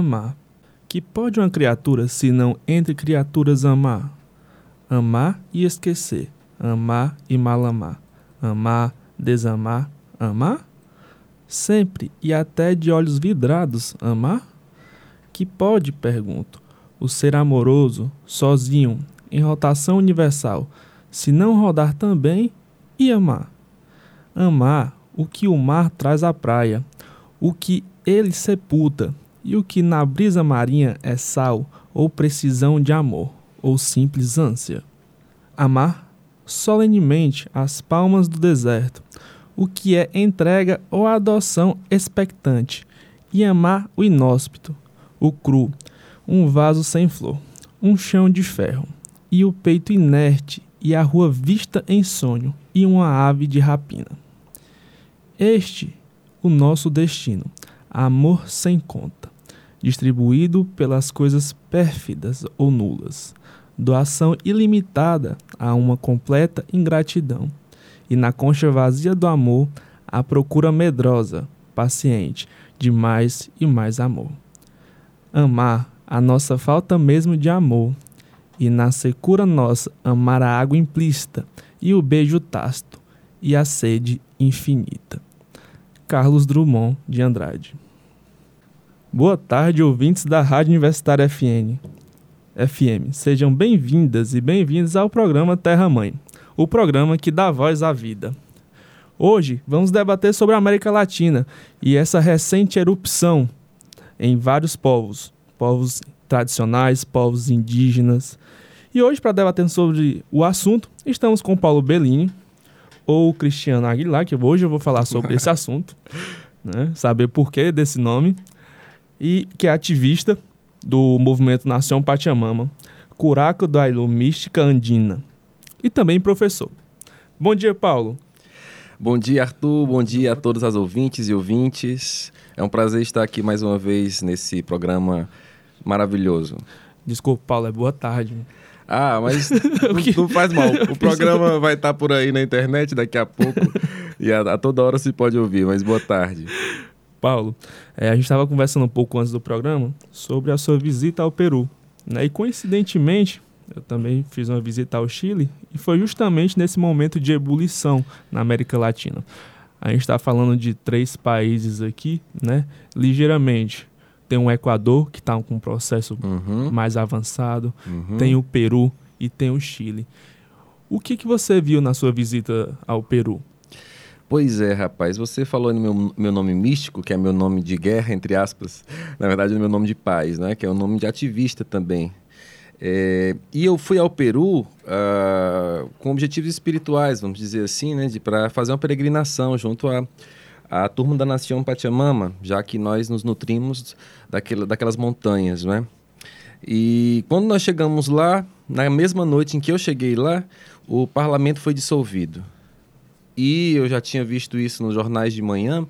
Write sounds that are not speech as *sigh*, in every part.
Amar. Que pode uma criatura se não entre criaturas amar? Amar e esquecer. Amar e mal amar. Amar, desamar, amar? Sempre e até de olhos vidrados amar? Que pode, pergunto, o ser amoroso, sozinho, em rotação universal, se não rodar também e amar? Amar o que o mar traz à praia, o que ele sepulta, e o que na brisa marinha é sal ou precisão de amor, ou simples ânsia. Amar solenemente as palmas do deserto, o que é entrega ou adoção expectante, e amar o inóspito, o cru, um vaso sem flor, um chão de ferro, e o peito inerte, e a rua vista em sonho, e uma ave de rapina. Este o nosso destino, amor sem conta, distribuído pelas coisas pérfidas ou nulas, doação ilimitada a uma completa ingratidão, e na concha vazia do amor, a procura medrosa, paciente, de mais e mais amor. Amar a nossa falta mesmo de amor, e na secura nossa amar a água implícita e o beijo tácito e a sede infinita. Carlos Drummond de Andrade. Boa tarde, ouvintes da Rádio Universitária FN. FM, sejam bem-vindas e bem-vindos ao programa Terra Mãe, o programa que dá voz à vida. Hoje vamos debater sobre a América Latina e essa recente erupção em vários povos, povos tradicionais, povos indígenas. E hoje, para debater sobre o assunto, estamos com Paulo Bellini, ou Cristiano Aguilar, que hoje eu vou falar sobre *laughs* esse assunto, né? saber por que desse nome, e que é ativista do movimento Nação Pachamama, Curaco da Mística Andina, e também professor. Bom dia, Paulo. Bom dia, Arthur. Bom dia a todas as ouvintes e ouvintes. É um prazer estar aqui mais uma vez nesse programa maravilhoso. Desculpa, Paulo, é boa tarde. Ah, mas *laughs* não, não faz mal. O programa vai estar por aí na internet daqui a pouco e a, a toda hora se pode ouvir, mas boa tarde. Paulo, é, a gente estava conversando um pouco antes do programa sobre a sua visita ao Peru. Né? E coincidentemente, eu também fiz uma visita ao Chile e foi justamente nesse momento de ebulição na América Latina. A gente está falando de três países aqui, né? Ligeiramente. Tem o Equador, que está com um processo Uhum, mais avançado, uhum. tem o Peru e tem o Chile. O que, que você viu na sua visita ao Peru? Pois é, rapaz. Você falou no meu, meu nome místico, que é meu nome de guerra, entre aspas. Na verdade, é meu nome de paz, né? Que é o nome de ativista também. É, e eu fui ao Peru ah, com objetivos espirituais, vamos dizer assim, né? Para fazer uma peregrinação junto à à turma da Nação Pachamama, já que nós nos nutrimos daquela, daquelas montanhas, né? E quando nós chegamos lá, na mesma noite em que eu cheguei lá, o parlamento foi dissolvido. E eu já tinha visto isso nos jornais de manhã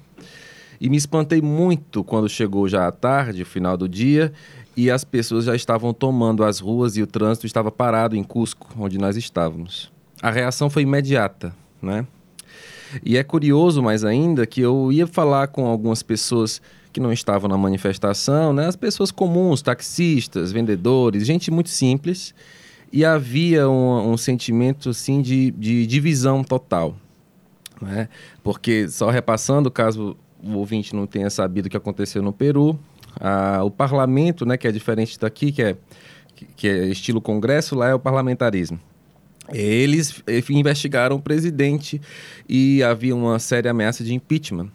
e me espantei muito quando chegou já à tarde, final do dia, e as pessoas já estavam tomando as ruas e o trânsito estava parado em Cusco, onde nós estávamos. A reação foi imediata, né? E é curioso mais ainda que eu ia falar com algumas pessoas que não estavam na manifestação, né? As pessoas comuns, taxistas, vendedores, gente muito simples, e havia um, um sentimento assim de, de divisão total, né? Porque só repassando, caso o ouvinte não tenha sabido o que aconteceu no Peru, ah, o parlamento, né, que é diferente daqui, que é que é estilo congresso, lá é o parlamentarismo. Eles eh, investigaram o presidente e havia uma séria ameaça de impeachment.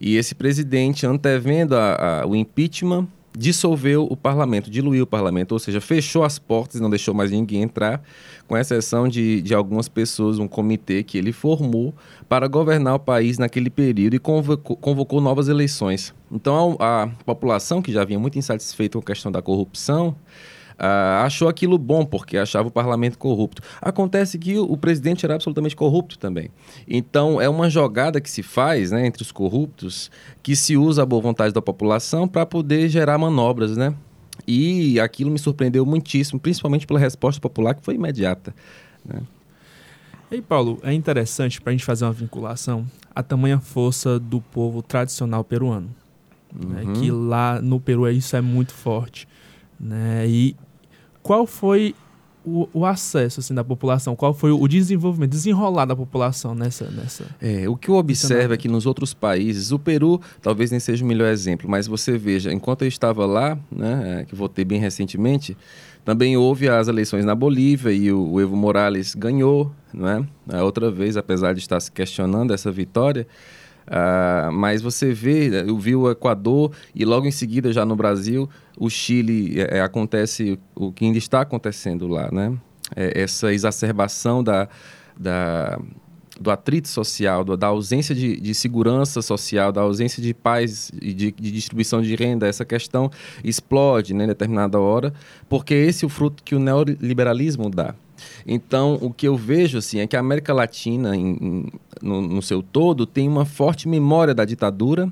E esse presidente, antevendo a- a- o impeachment, dissolveu o parlamento, diluiu o parlamento, ou seja, fechou as portas e não deixou mais ninguém entrar, com exceção de, de algumas pessoas, um comitê que ele formou para governar o país naquele período e convocou, convocou novas eleições. Então a, a população, que já vinha muito insatisfeita com a questão da corrupção, Uh, achou aquilo bom, porque achava o parlamento corrupto. Acontece que o, presidente era absolutamente corrupto também. Então, é uma jogada que se faz né, entre os corruptos, que se usa a boa vontade da população para poder gerar manobras, né? E aquilo me surpreendeu muitíssimo, principalmente pela resposta popular, que foi imediata. Né? E Paulo, é interessante para a gente fazer uma vinculação a tamanha força do povo tradicional peruano. Né? Uhum. Né? Que lá no Peru isso é muito forte. Né? E qual foi o, o, acesso assim, da população? Qual foi o desenvolvimento, desenrolar da população nessa. nessa é, o que eu observo é que nos outros países, o Peru talvez nem seja o melhor exemplo, mas você veja, enquanto eu estava lá, né, é, que votei bem recentemente, também houve as eleições na Bolívia e o, o Evo Morales ganhou, é? A outra vez, apesar de estar se questionando essa vitória. Uh, mas você vê, eu vi o Equador e logo em seguida já no Brasil, o Chile é, é acontece o que ainda está acontecendo lá, né? É, essa exacerbação da, da, do atrito social, do, da ausência de, de, segurança social, da ausência de paz e de, de, distribuição de renda, essa questão explode né, em determinada hora, porque esse é o fruto que o neoliberalismo dá. Então, o que eu vejo assim, é que a América Latina, em, em, no, no, seu todo, tem uma forte memória da ditadura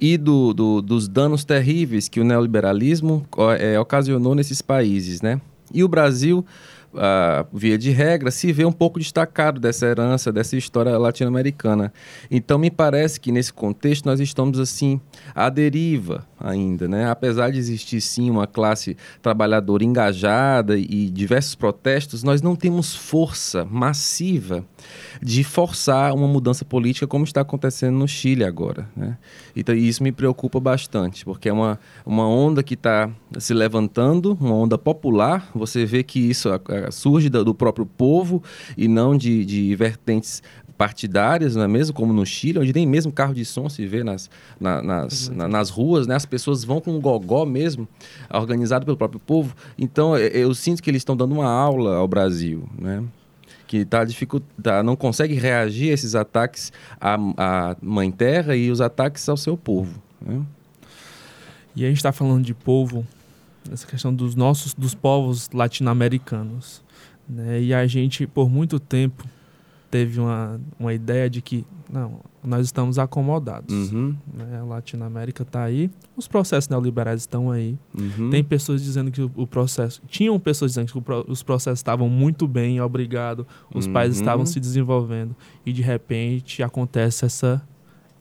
e do, do, dos danos terríveis que o neoliberalismo é, ocasionou nesses países. Né? E o Brasil via de regra, se vê um pouco destacado dessa herança, dessa história latino-americana. Então, me parece que nesse contexto nós estamos assim à deriva ainda, né? Apesar de existir sim uma classe trabalhadora engajada e diversos protestos, nós não temos força massiva de forçar uma mudança política como está acontecendo no Chile agora, né? Então, isso me preocupa bastante, porque é uma, uma onda que está se levantando, uma onda popular. Você vê que isso surge do próprio povo e não de, de vertentes partidárias, não é mesmo? Como no Chile, onde nem mesmo carro de som se vê nas, na, nas, na, nas ruas, né? As pessoas vão com um gogó mesmo, organizado pelo próprio povo. Então, eu sinto que eles estão dando uma aula ao Brasil, né? Que tá tá, não consegue reagir a esses ataques à, à Mãe Terra e os ataques ao seu povo. Né? E a gente está falando de povo, essa questão dos nossos, dos povos latino-americanos. Né? E a gente, por muito tempo, teve uma, uma ideia de que, não, nós estamos acomodados. Uhum. Né? A Latinoamérica está aí, os processos neoliberais estão aí. Uhum. Tem pessoas dizendo que o, o, processo. Tinham pessoas dizendo que o, os processos estavam muito bem, obrigado, os uhum. países estavam se desenvolvendo. E de repente acontece essa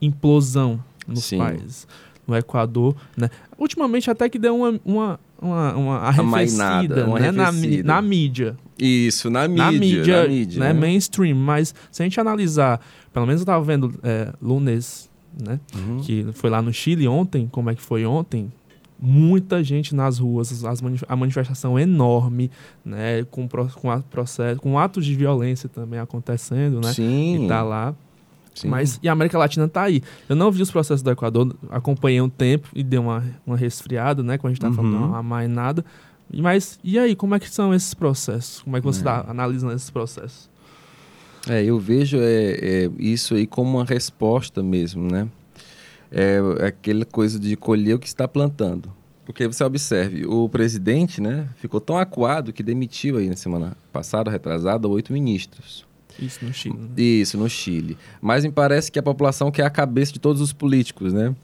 implosão nos Sim. países. No Equador, né? Ultimamente até que deu uma, uma uma, uma arrefecida, uma né? na, na, mídia. Isso, na mídia. Na mídia, na mídia né? né? mainstream. Mas se a gente analisar, pelo menos eu estava vendo é, Lunes, né? Uhum. Que foi lá no Chile ontem, como é que foi ontem? Muita gente nas ruas, as a manifestação enorme, né? Com, com, a, processo, com atos de violência também acontecendo, né? Sim. E tá lá. Sim. Mas e a América Latina está aí. Eu não vi os processos do Equador, acompanhei um tempo e deu uma, uma resfriada, né? Quando a gente está uhum. falando uma mais nada. Mas e aí, como é que são esses processos? Como é que você está é. analisando esses processos? É, eu vejo é, é, isso aí como uma resposta mesmo, né? É, é aquela coisa de colher o que está plantando. Porque você observe, o presidente, né, ficou tão acuado que demitiu aí na semana passada, retrasada, oito ministros. Isso no Chile. Né? Isso, no Chile. Mas me parece que a população quer a cabeça de todos os políticos, né?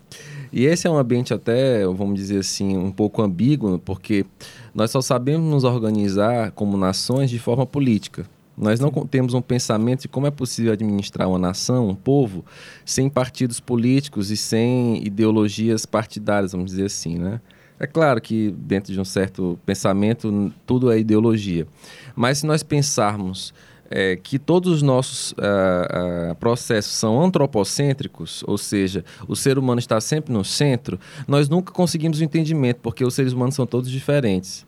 E esse é um ambiente até, vamos dizer assim, um pouco ambíguo, porque nós só sabemos nos organizar como nações de forma política. Nós não temos um pensamento de como é possível administrar uma nação, um povo, sem partidos políticos e sem ideologias partidárias, vamos dizer assim, né? É claro que dentro de um certo pensamento tudo é ideologia. Mas se nós pensarmos é, que todos os nossos uh, uh, processos são antropocêntricos, ou seja, o ser humano está sempre no centro, nós nunca conseguimos o entendimento, porque os seres humanos são todos diferentes.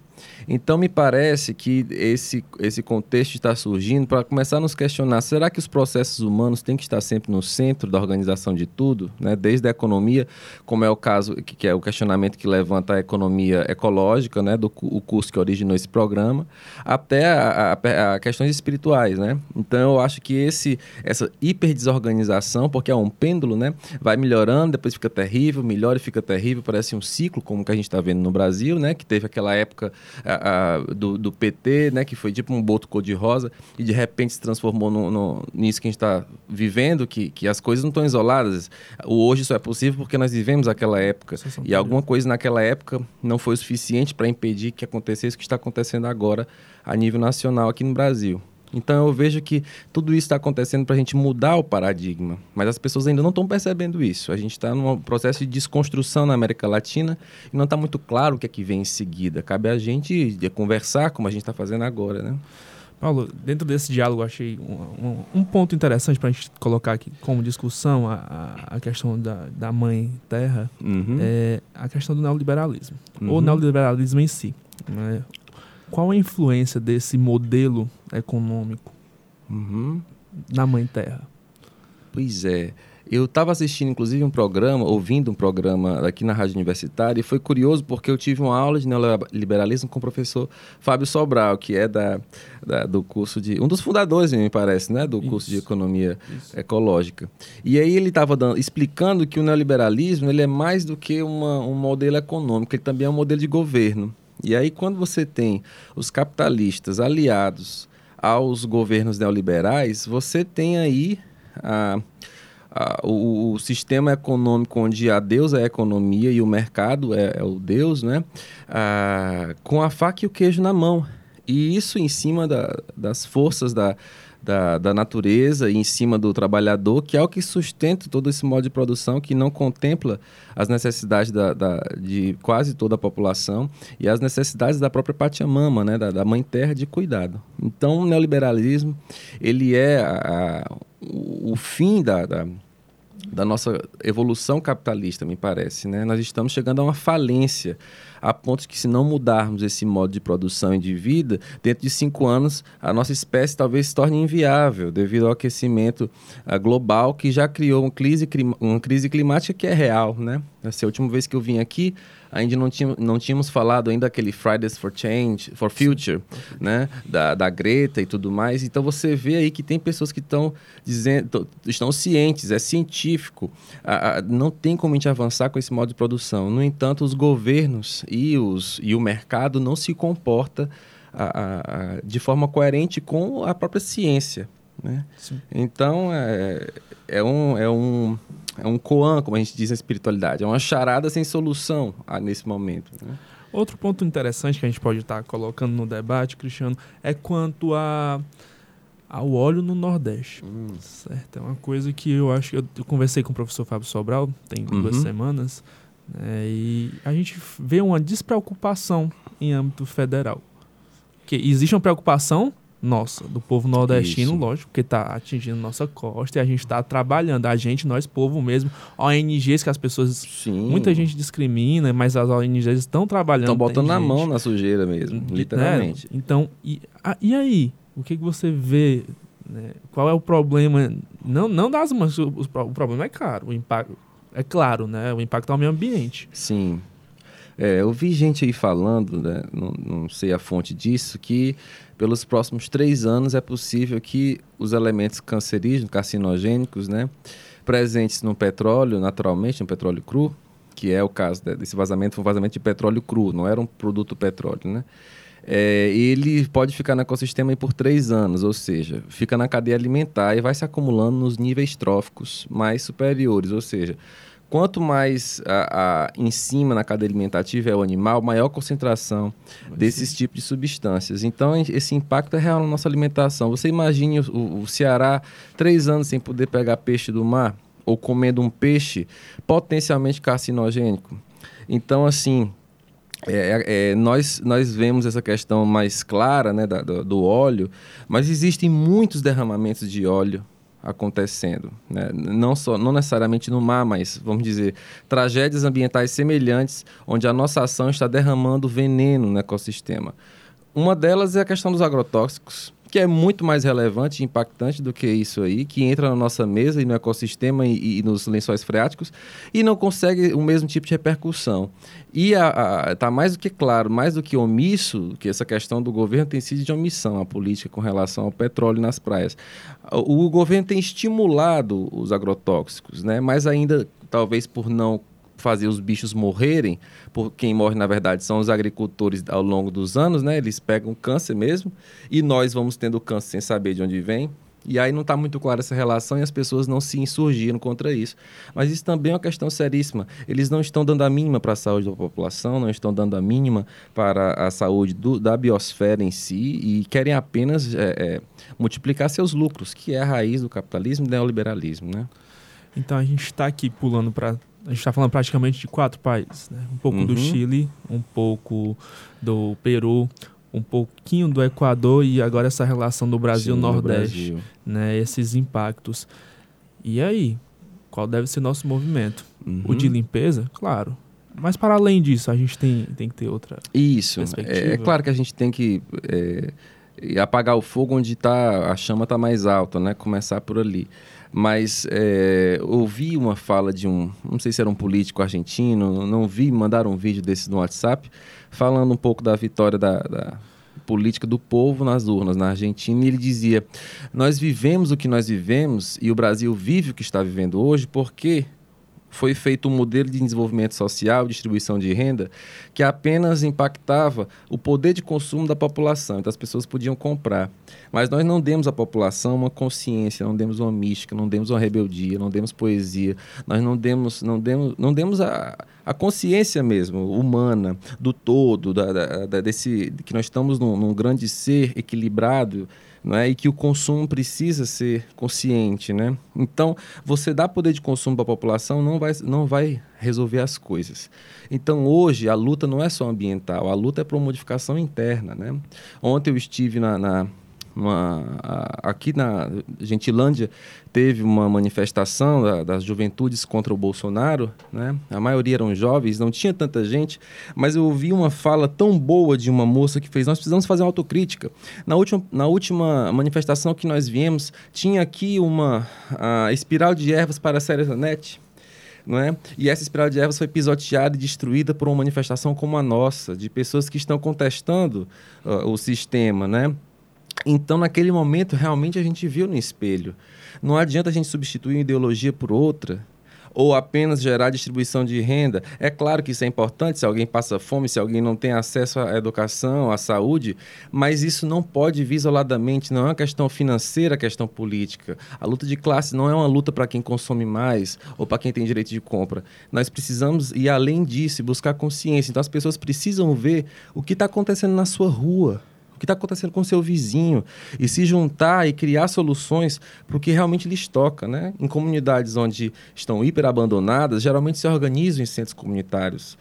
Então, me parece que esse, esse contexto está surgindo para começar a nos questionar: será que os processos humanos têm que estar sempre no centro da organização de tudo, né? desde a economia, como é o caso, que, que é o questionamento que levanta a economia ecológica, né? do o curso que originou esse programa, até a, a, a questões espirituais. Né? Então, eu acho que esse, essa hiperdesorganização, porque é um pêndulo, né? vai melhorando, depois fica terrível, melhora e fica terrível, parece um ciclo, como que a gente está vendo no Brasil, né? que teve aquela época a, a, do, do, PT, né? que foi tipo um boto cor-de-rosa, e de repente se transformou no, no, nisso que a gente está vivendo, que, que as coisas não estão isoladas. O hoje só é possível porque nós vivemos aquela época. E alguma coisa naquela época não foi o suficiente para impedir que acontecesse o que está acontecendo agora a nível nacional aqui no Brasil. Então eu vejo que tudo isso está acontecendo para a gente mudar o paradigma, mas as pessoas ainda não estão percebendo isso. A gente está num processo de desconstrução na América Latina e não está muito claro o que é que vem em seguida. Cabe a gente conversar como a gente está fazendo agora, né? Paulo, dentro desse diálogo, achei um, um, um ponto interessante para a gente colocar aqui como discussão a, a questão da, da mãe terra, uhum. é a questão do neoliberalismo, uhum. ou neoliberalismo em si. Né? Qual a influência desse modelo econômico uhum. na Mãe Terra? Pois é. Eu estava assistindo, inclusive, um programa, ouvindo um programa aqui na Rádio Universitária, e foi curioso porque eu tive uma aula de neoliberalismo com o professor Fábio Sobral, que é da, da do curso de. um dos fundadores, me parece, né? Do Isso. curso de economia Isso. ecológica. E aí ele estava explicando que o neoliberalismo ele é mais do que uma, um modelo econômico, ele também é um modelo de governo. E aí, quando você tem os capitalistas aliados aos governos neoliberais, você tem aí a, a, o, o, sistema econômico onde a Deus é a economia e o mercado é, é o Deus, né? A, com a faca e o queijo na mão. E isso em cima da, das forças da, da, da natureza e em cima do trabalhador, que é o que sustenta todo esse modo de produção que não contempla as necessidades da, da de quase toda a população e as necessidades da própria Pachamama, né, da, da mãe terra de cuidado. Então, o neoliberalismo ele é a, a, o, o fim da, da da nossa evolução capitalista, me parece. Né? Nós estamos chegando a uma falência, a ponto que, se não mudarmos esse modo de produção e de vida, dentro de cinco anos, a nossa espécie talvez se torne inviável, devido ao aquecimento uh, global, que já criou uma crise, uma crise climática que é real. Né? Essa é a última vez que eu vim aqui, ainda não, tinha, não tínhamos falado ainda aquele Fridays for Change, for Future, né? Da, da Greta e tudo mais. Então você vê aí que tem pessoas que estão dizendo, estão cientes, é científico, não tem como a gente avançar com esse modo de produção. No entanto, os governos e, os, e o mercado não se comporta a, de forma coerente com a própria ciência. Né? Então, é, é, um, é um é um koan, como a gente diz na espiritualidade. É uma charada sem solução ah, nesse momento. Né? Outro ponto interessante que a gente pode estar colocando no debate, Cristiano, é quanto a ao óleo no Nordeste. Hum. Certo? É uma coisa que eu acho. Eu, eu conversei com o professor Fábio Sobral, tem uhum. duas semanas, né, e a gente vê uma despreocupação em âmbito federal. Que existe uma preocupação nossa, do povo nordestino, Isso. lógico, porque está atingindo nossa costa e a gente está trabalhando. A gente, nós, povo mesmo, ONGs que as pessoas. Sim. Muita gente discrimina, mas as ONGs estão trabalhando. Estão botando na gente. mão na sujeira mesmo, literalmente. Né? Então, e, a, e aí? O que, que você vê? Né? Qual é o problema? Não, não das mãos, o, o problema é caro, o impacto. É claro, né? O impacto ao meio ambiente. Sim. É, eu vi gente aí falando, né? não, não sei a fonte disso, que pelos próximos três anos é possível que os elementos cancerígenos, carcinogênicos, né, presentes no petróleo, naturalmente, no petróleo cru, que é o caso desse vazamento, foi um vazamento de petróleo cru, não era um produto petróleo, né? É, ele pode ficar no ecossistema por três anos, ou seja, fica na cadeia alimentar e vai se acumulando nos níveis tróficos mais superiores, ou seja, Quanto mais a, a, em cima na cadeia alimentativa é o animal, maior a concentração desses tipos de substâncias. Então, esse impacto é real na nossa alimentação. Você imagine o, o Ceará três anos sem poder pegar peixe do mar ou comendo um peixe potencialmente carcinogênico. Então, assim, é, é, nós, nós vemos essa questão mais clara né, da, do, do óleo, mas existem muitos derramamentos de óleo acontecendo, né? não só não necessariamente no mar, mas vamos dizer tragédias ambientais semelhantes, onde a nossa ação está derramando veneno no ecossistema. uma delas é a questão dos agrotóxicos, que é muito mais relevante e impactante do que isso aí, que entra na nossa mesa e no ecossistema e, e nos lençóis freáticos e não consegue o mesmo tipo de repercussão. E está mais do que claro, mais do que omisso, que essa questão do governo tem sido de omissão, a política com relação ao petróleo nas praias. O, o governo tem estimulado os agrotóxicos, né? mas ainda, talvez por não fazer os bichos morrerem, por quem morre na verdade são os agricultores ao longo dos anos, né? Eles pegam câncer mesmo e nós vamos tendo câncer sem saber de onde vem. E aí não está muito clara essa relação e as pessoas não se insurgiram contra isso. Mas isso também é uma questão seríssima. Eles não estão dando a mínima para a saúde da população, não estão dando a mínima para a saúde do, da biosfera em si e querem apenas é, é, multiplicar seus lucros, que é a raiz do capitalismo e do neoliberalismo, né? Então a gente está aqui pulando para a gente está falando praticamente de quatro países, né? Um pouco uhum. do Chile, um pouco do Peru, um pouquinho do Equador e agora essa relação do Brasil-Nordeste, né? Esses impactos. E aí, qual deve ser nosso movimento? Uhum. O de limpeza, claro. Mas para além disso, a gente tem, tem que ter outra. Isso. É, é, claro que a gente tem que é, apagar o fogo onde tá, a chama está mais alta, né? Começar por ali mas é, ouvi uma fala de um, não sei se era um político argentino, não vi, mandaram um vídeo desse no WhatsApp, falando um pouco da vitória da, da política do povo nas urnas na Argentina, e ele dizia: Nós vivemos o que nós vivemos e o Brasil vive o que está vivendo hoje porque foi feito um modelo de desenvolvimento social, distribuição de renda, que apenas impactava o poder de consumo da população. Então as pessoas podiam comprar. Mas nós não demos à população uma consciência, não demos uma mística, não demos uma rebeldia, não demos poesia, nós não demos, não demos, não demos a, a consciência mesmo, humana, do todo, da, da, desse, que nós estamos num, num grande ser equilibrado é? e que o consumo precisa ser consciente. Né? Então, você dar poder de consumo para a população não vai, não vai resolver as coisas. Então, hoje, a luta não é só ambiental, a luta é por modificação interna. Né? Ontem eu estive na, na uma, aqui na Gentilândia teve uma manifestação da, das juventudes contra o Bolsonaro, né? A maioria eram jovens, não tinha tanta gente, mas eu ouvi uma fala tão boa de uma moça que fez: nós precisamos fazer uma autocrítica. Na última, na última manifestação que nós viemos, tinha aqui uma espiral de ervas para a Serenete. É? E essa espiral de ervas foi pisoteada e destruída por uma manifestação como a nossa, de pessoas que estão contestando uh, o sistema, né? Então, naquele momento, realmente a gente viu no espelho. Não adianta a gente substituir uma ideologia por outra ou apenas gerar distribuição de renda. É claro que isso é importante se alguém passa fome, se alguém não tem acesso à educação, à saúde, mas isso não pode vir isoladamente, não é uma questão financeira, é questão política. A luta de classe não é uma luta para quem consome mais ou para quem tem direito de compra. Nós precisamos ir além disso buscar consciência. Então as pessoas precisam ver o que está acontecendo na sua rua o que está acontecendo com o seu vizinho e se juntar e criar soluções para o que realmente lhes toca. Né? Em comunidades onde estão hiperabandonadas, geralmente se organizam em centros comunitários,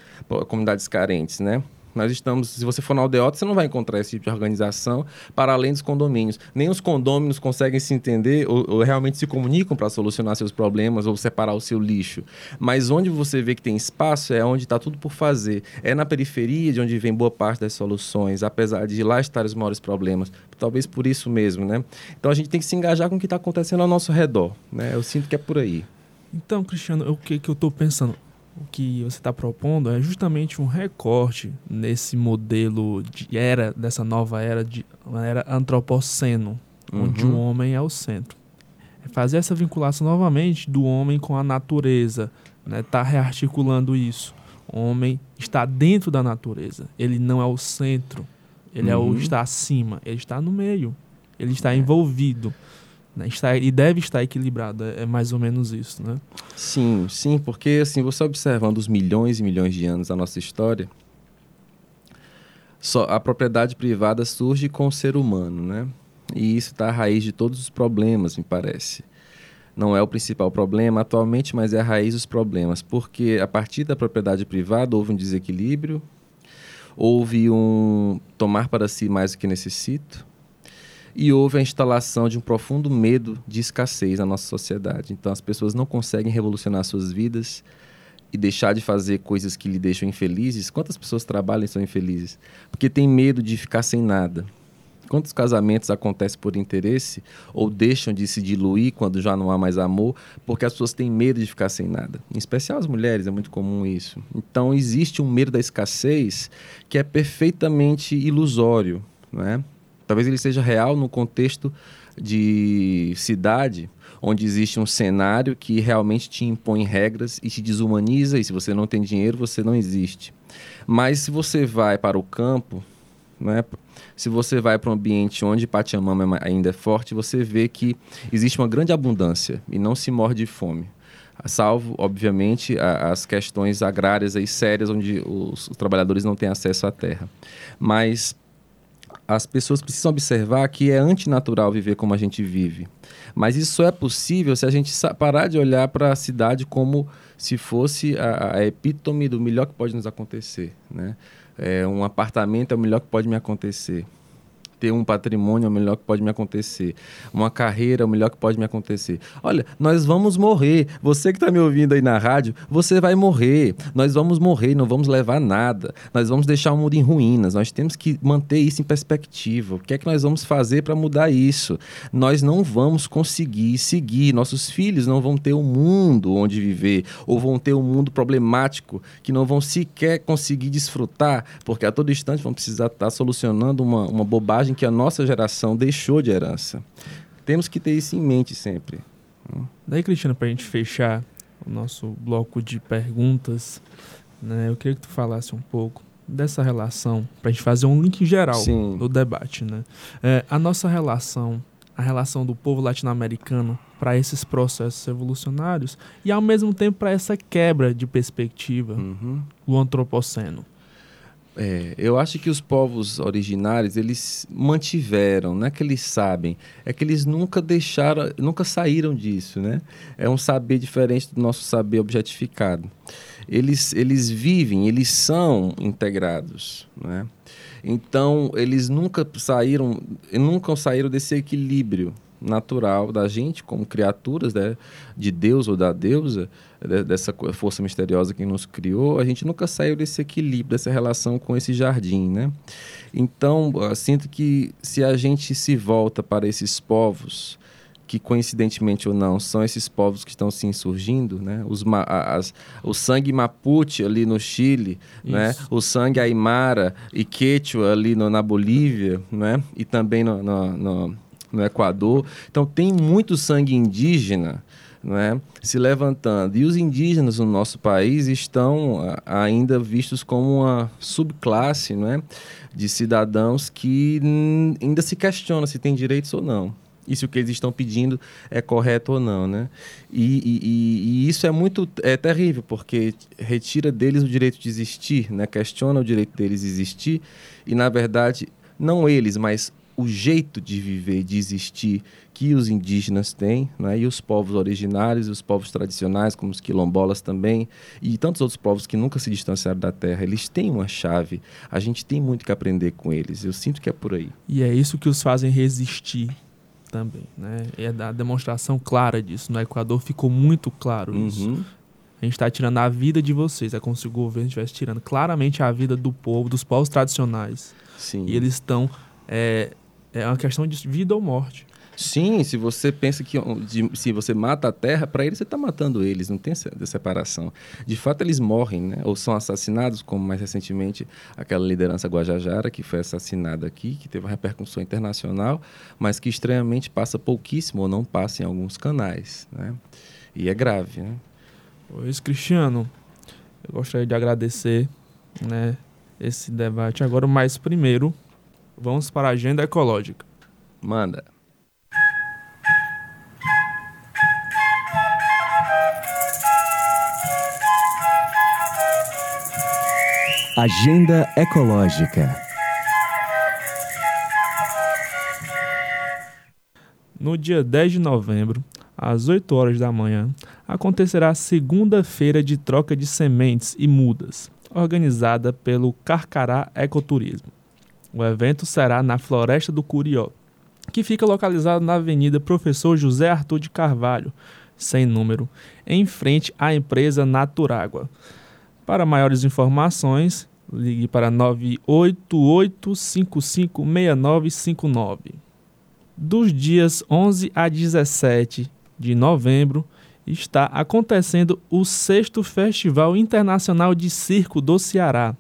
comunidades carentes. Né? Nós estamos, se você for na aldeota, você não vai encontrar esse tipo de organização para além dos condomínios. Nem os condôminos conseguem se entender ou, ou realmente se comunicam para solucionar seus problemas ou separar o seu lixo. Mas onde você vê que tem espaço é onde está tudo por fazer. É na periferia de onde vem boa parte das soluções, apesar de lá estar os maiores problemas. Talvez por isso mesmo, né? Então a gente tem que se engajar com o que está acontecendo ao nosso redor, né? Eu sinto que é por aí. Então, Cristiano, o que, que eu estou pensando? O que você está propondo é justamente um recorte nesse modelo de era, dessa nova era, de uma era antropoceno, uhum. onde o homem é o centro. É fazer essa vinculação novamente do homem com a natureza, né? Tá rearticulando isso. O homem está dentro da natureza, ele não é o centro, ele uhum. é o uhum. está acima, ele está no meio, ele está é. envolvido. Né? Está, e deve estar equilibrado, é, é mais ou menos isso, né? Sim, sim, porque assim, você observando os milhões e milhões de anos da nossa história, só a propriedade privada surge com o ser humano, né? E isso está à raiz de todos os problemas, me parece. Não é o principal problema atualmente, mas é a raiz dos problemas, porque a partir da propriedade privada houve um desequilíbrio, houve um tomar para si mais do que necessito, e houve a instalação de um profundo medo de escassez na nossa sociedade. Então as pessoas não conseguem revolucionar suas vidas e deixar de fazer coisas que lhe deixam infelizes, quantas pessoas trabalham e são infelizes? Porque tem medo de ficar sem nada. Quantos casamentos acontecem por interesse ou deixam de se diluir quando já não há mais amor, porque as pessoas têm medo de ficar sem nada? Em especial as mulheres, é muito comum isso. Então existe um medo da escassez que é perfeitamente ilusório, não é? Talvez ele seja real no contexto de cidade, onde existe um cenário que realmente te impõe regras e te desumaniza, e se você não tem dinheiro, você não existe. Mas se você vai para o campo, né, se você vai para um ambiente onde Pachamama ainda é forte, você vê que existe uma grande abundância e não se morre de fome. Salvo, obviamente, a, as questões agrárias aí sérias, onde os, os trabalhadores não têm acesso à terra. Mas as pessoas precisam observar que é antinatural viver como a gente vive. Mas isso só é possível se a gente parar de olhar para a cidade como se fosse a, a, epítome do melhor que pode nos acontecer. Né? É, um apartamento é o melhor que pode me acontecer ter um patrimônio é o melhor que pode me acontecer. Uma carreira é o melhor que pode me acontecer. Olha, nós vamos morrer. Você que está me ouvindo aí na rádio, você vai morrer. Nós vamos morrer, não vamos levar nada. Nós vamos deixar o mundo em ruínas. Nós temos que manter isso em perspectiva. O que é que nós vamos fazer para mudar isso? Nós não vamos conseguir seguir. Nossos filhos não vão ter um mundo onde viver, ou vão ter um mundo problemático que não vão sequer conseguir desfrutar, porque a todo instante vão precisar estar tá solucionando uma, uma bobagem que a nossa geração deixou de herança. Temos que ter isso em mente sempre. Daí, Cristina, para a gente fechar o nosso bloco de perguntas, né, eu queria que tu falasse um pouco dessa relação, para a gente fazer um link geral Sim. do debate. Né? É, a nossa relação, a relação do povo latino-americano para esses processos evolucionários e, ao mesmo tempo, para essa quebra de perspectiva uhum. do antropoceno. É, eu acho que os povos originários, eles mantiveram, não é que eles sabem, é que eles nunca deixaram, nunca saíram disso, né? É um saber diferente do nosso saber objetificado. Eles, eles vivem, eles são integrados, né? Então, eles nunca saíram, nunca saíram desse equilíbrio natural da gente como criaturas né, de Deus ou da deusa, dessa força misteriosa que nos criou, a gente nunca saiu desse equilíbrio, dessa relação com esse jardim, né? Então, sinto que se a gente se volta para esses povos, que coincidentemente ou não são esses povos que estão se insurgindo, né? Os, as, o sangue Mapuche ali no Chile, né? O sangue Aymara e Quechua ali no, na Bolívia, né? E também no, no, no no Equador. Então tem muito sangue indígena né, se levantando. E os indígenas no nosso país estão ainda vistos como uma subclasse né, de cidadãos que ainda se questiona se tem direitos ou não. E se o que eles estão pedindo é correto ou não, né? E, e, e, isso é muito é terrível, porque retira deles o direito de existir, né? Questiona o direito deles de existir e, na verdade, não eles, mas o jeito de viver, de existir que os indígenas têm, né? e os povos originários, os povos tradicionais, como os quilombolas também, e tantos outros povos que nunca se distanciaram da terra, eles têm uma chave. A gente tem muito que aprender com eles. Eu sinto que é por aí. E é isso que os fazem resistir também, né? É a demonstração clara disso. No Equador ficou muito claro uhum. isso. A gente está tirando a vida de vocês. É como se o governo estivesse tirando claramente a vida do povo, dos povos tradicionais. Sim. E eles estão é, é uma questão de vida ou morte. Sim, se você pensa que de, se você mata a terra, para eles você está matando eles, não tem separação. De fato, eles morrem, né? ou são assassinados, como mais recentemente aquela liderança Guajajara, que foi assassinada aqui, que teve uma repercussão internacional, mas que estranhamente passa pouquíssimo ou não passa em alguns canais. Né? E é grave. Né? Pois, Cristiano, eu gostaria de agradecer né, esse debate agora, mas primeiro Vamos para a agenda ecológica. Manda. Agenda Ecológica. No dia 10 de novembro, às 8 horas da manhã, acontecerá a segunda feira de troca de sementes e mudas, organizada pelo Carcará Ecoturismo. O evento será na Floresta do Curió, que fica localizado na Avenida Professor José Arthur de Carvalho, sem número, em frente à empresa Naturágua. Para maiores informações, ligue para 988556959. Dos dias 11 a 17 de novembro, está acontecendo o sexto Festival Internacional de Circo do Ceará.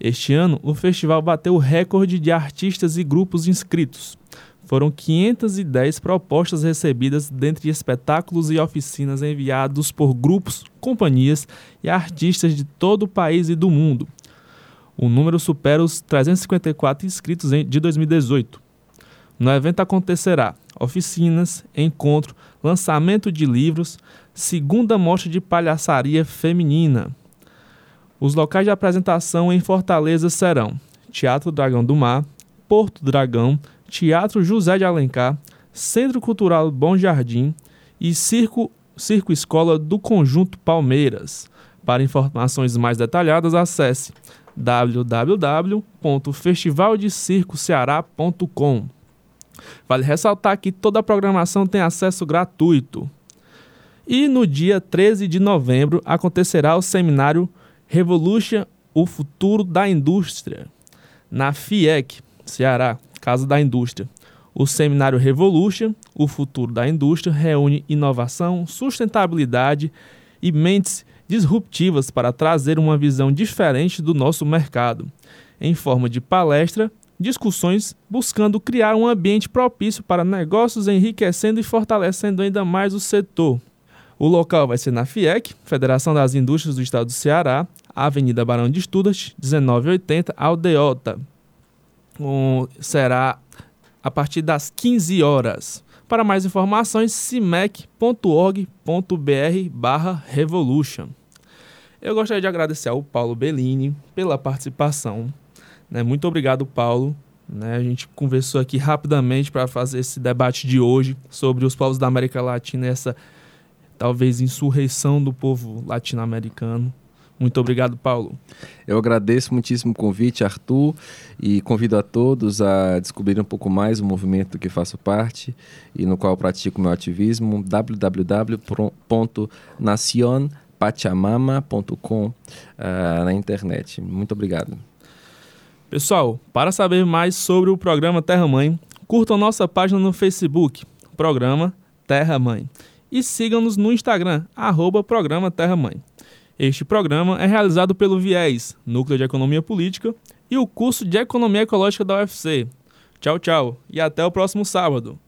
Este ano, o festival bateu o recorde de artistas e grupos inscritos. Foram 510 propostas recebidas dentre espetáculos e oficinas enviados por grupos, companhias e artistas de todo o país e do mundo. O número supera os 354 inscritos de 2018. No evento acontecerá oficinas, encontro, lançamento de livros, segunda mostra de palhaçaria feminina. Os locais de apresentação em Fortaleza serão Teatro Dragão do Mar, Porto Dragão, Teatro José de Alencar, Centro Cultural Bom Jardim e Circo, Circo Escola do Conjunto Palmeiras. Para informações mais detalhadas, acesse www.festivaldecircoceará.com. Vale ressaltar que toda a programação tem acesso gratuito. E no dia 13 de novembro acontecerá o seminário Revolution, o futuro da indústria, na FIEC, Ceará, Casa da Indústria. O seminário Revolution, o futuro da indústria, reúne inovação, sustentabilidade e mentes disruptivas para trazer uma visão diferente do nosso mercado, em forma de palestra, discussões buscando criar um ambiente propício para negócios, enriquecendo e fortalecendo ainda mais o setor. O local vai ser na FIEC, Federação das Indústrias do Estado do Ceará, Avenida Barão de Estudas, 1980, Aldeota. Um, será a partir das 15 horas. Para mais informações, cimec.org.br barra Revolution. Eu gostaria de agradecer ao Paulo Bellini pela participação. Né? Muito obrigado, Paulo. Né? A gente conversou aqui rapidamente para fazer esse debate de hoje sobre os povos da América Latina e essa talvez insurreição do povo latino-americano. Muito obrigado, Paulo. Eu agradeço muitíssimo o convite, Arthur, e convido a todos a descobrir um pouco mais o movimento que faço parte e no qual pratico meu ativismo, www.nacion.com pachamama.com uh, na internet. Muito obrigado. Pessoal, para saber mais sobre o programa Terra Mãe, curtam nossa página no Facebook, Programa Terra Mãe, e sigam-nos no Instagram, arroba Programa Terra Mãe. Este programa é realizado pelo VIES, Núcleo de Economia Política, e o curso de Economia Ecológica da UFC. Tchau, tchau, e até o próximo sábado.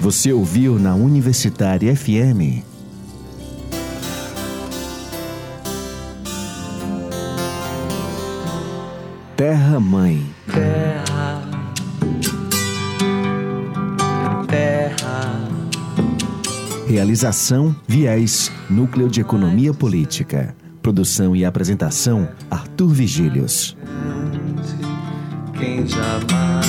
Você ouviu na Universitária FM. Terra Mãe. Terra. Terra. Realização Viés, Núcleo de Economia Política. Produção e apresentação Arthur Vigílios. Quem jamais